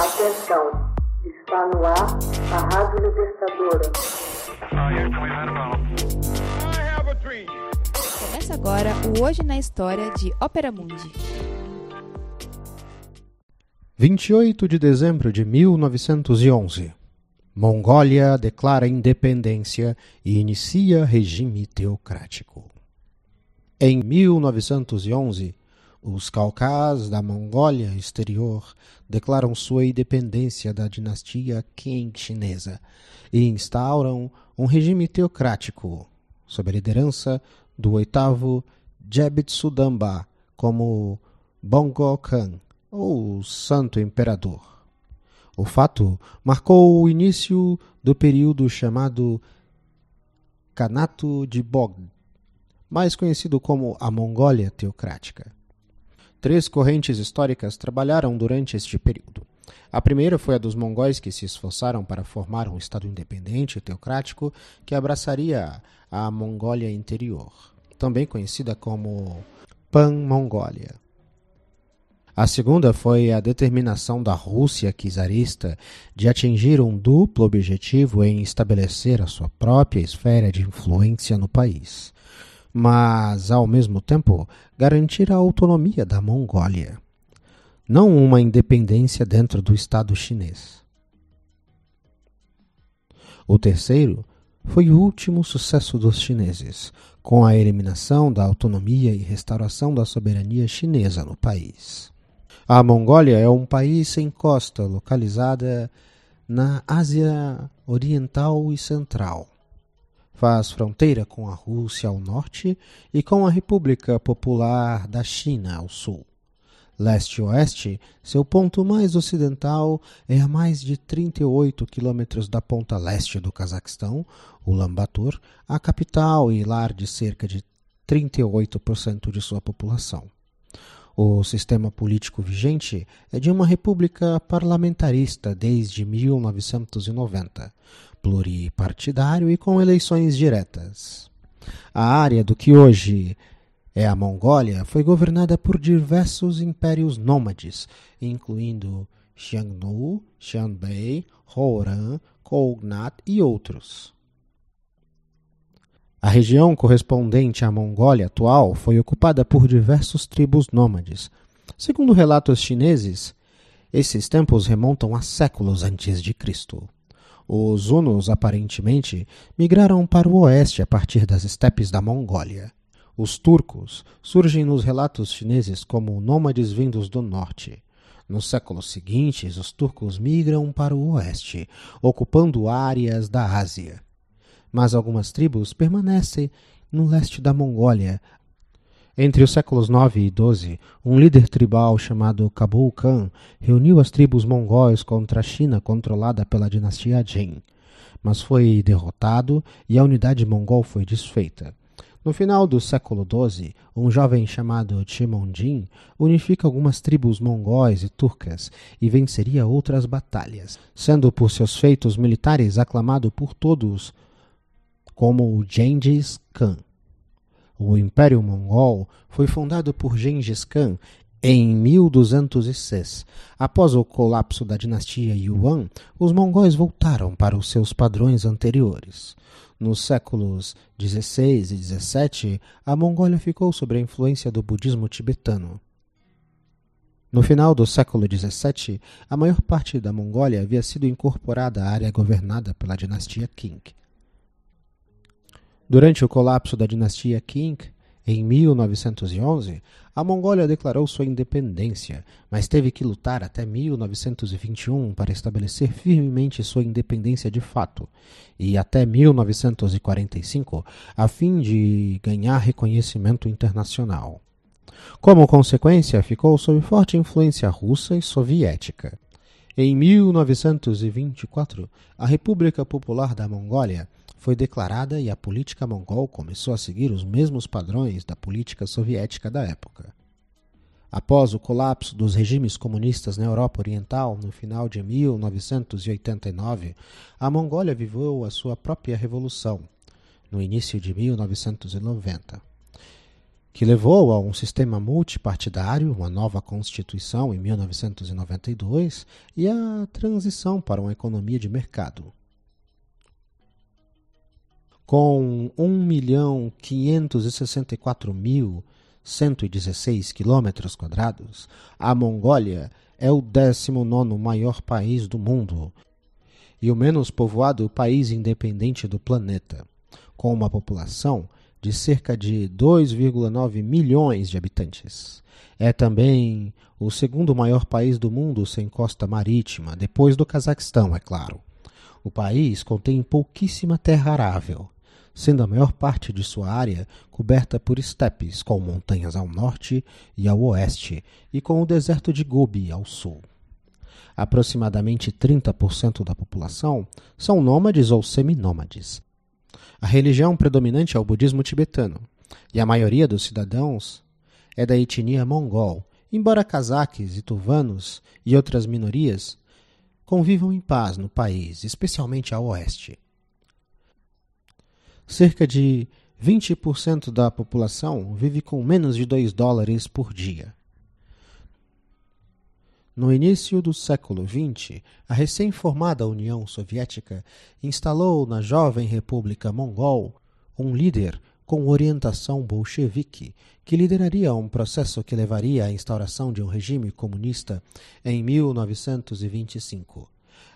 Atenção, está no ar a Rádio Libertadora. Começa agora o Hoje na História de Ópera Mundi. 28 de dezembro de 1911. Mongólia declara independência e inicia regime teocrático. Em 1911, os Caucás da Mongólia Exterior declaram sua independência da dinastia Qing chinesa e instauram um regime teocrático sob a liderança do oitavo Jebitsudamba como Bongo Khan, ou Santo Imperador. O fato marcou o início do período chamado Kanato de Bogd, mais conhecido como a Mongólia Teocrática. Três correntes históricas trabalharam durante este período. A primeira foi a dos mongóis que se esforçaram para formar um Estado independente e teocrático que abraçaria a Mongólia Interior, também conhecida como Pan-Mongólia. A segunda foi a determinação da Rússia czarista de atingir um duplo objetivo em estabelecer a sua própria esfera de influência no país mas, ao mesmo tempo, garantir a autonomia da Mongólia, não uma independência dentro do Estado chinês. O terceiro foi o último sucesso dos chineses, com a eliminação da autonomia e restauração da soberania chinesa no país. A Mongólia é um país sem costa, localizada na Ásia Oriental e Central Faz fronteira com a Rússia ao norte e com a República Popular da China ao sul. Leste-oeste, seu ponto mais ocidental é a mais de 38 quilômetros da ponta leste do Cazaquistão, Ulaanbaatar, a capital e lar de cerca de 38% de sua população. O sistema político vigente é de uma república parlamentarista desde 1990, pluripartidário e com eleições diretas. A área do que hoje é a Mongólia foi governada por diversos impérios nômades, incluindo Xiongnu, Xianbei, Houran, Kognat e outros. A região correspondente à Mongólia atual foi ocupada por diversos tribos nômades. Segundo relatos chineses, esses tempos remontam a séculos antes de Cristo. Os hunos, aparentemente, migraram para o oeste a partir das estepes da Mongólia. Os turcos surgem nos relatos chineses como nômades vindos do norte. Nos séculos seguintes, os turcos migram para o oeste, ocupando áreas da Ásia. Mas algumas tribos permanecem no leste da Mongólia, entre os séculos 9 e 12, um líder tribal chamado Kabul Khan reuniu as tribos mongóis contra a China controlada pela dinastia Jin, mas foi derrotado e a unidade mongol foi desfeita. No final do século XII, um jovem chamado Chimondin unifica algumas tribos mongóis e turcas e venceria outras batalhas, sendo por seus feitos militares aclamado por todos como o Gengis Khan. O Império Mongol foi fundado por Gengis Khan em 1206. Após o colapso da dinastia Yuan, os mongóis voltaram para os seus padrões anteriores. Nos séculos XVI e XVII, a Mongólia ficou sob a influência do budismo tibetano. No final do século XVII, a maior parte da Mongólia havia sido incorporada à área governada pela dinastia Qing. Durante o colapso da dinastia Qing, em 1911, a Mongólia declarou sua independência, mas teve que lutar até 1921 para estabelecer firmemente sua independência de fato, e até 1945 a fim de ganhar reconhecimento internacional. Como consequência, ficou sob forte influência russa e soviética. Em 1924, a República Popular da Mongólia foi declarada e a política mongol começou a seguir os mesmos padrões da política soviética da época. Após o colapso dos regimes comunistas na Europa Oriental no final de 1989, a Mongólia viveu a sua própria revolução no início de 1990. que levou a um sistema multipartidário, uma nova Constituição em 1992 e a transição para uma economia de mercado. Com 1.564.116 quilômetros quadrados, a Mongólia é o 19 maior país do mundo e o menos povoado país independente do planeta, com uma população de cerca de 2,9 milhões de habitantes. É também o segundo maior país do mundo sem costa marítima, depois do Cazaquistão, é claro. O país contém pouquíssima terra arável, sendo a maior parte de sua área coberta por estepes, com montanhas ao norte e ao oeste, e com o deserto de Gobi ao sul. Aproximadamente 30% da população são nômades ou seminômades, a religião predominante é o budismo tibetano, e a maioria dos cidadãos é da etnia mongol, embora cazaques e tuvanos e outras minorias convivam em paz no país, especialmente a oeste. Cerca de 20% da população vive com menos de 2 dólares por dia. No início do século XX, a recém-formada União Soviética instalou na jovem República Mongol um líder com orientação bolchevique, que lideraria um processo que levaria à instauração de um regime comunista em 1925.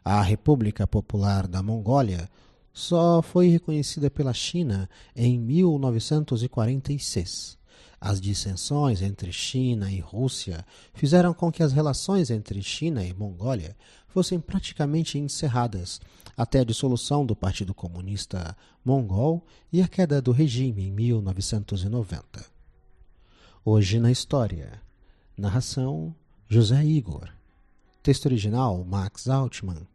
A República Popular da Mongólia só foi reconhecida pela China em 1946. As dissensões entre China e Rússia fizeram com que as relações entre China e Mongólia fossem praticamente encerradas até a dissolução do Partido Comunista Mongol e a queda do regime em 1990. Hoje na História. Narração José Igor. Texto original Max Altman.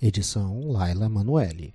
Edição Laila Manuelle.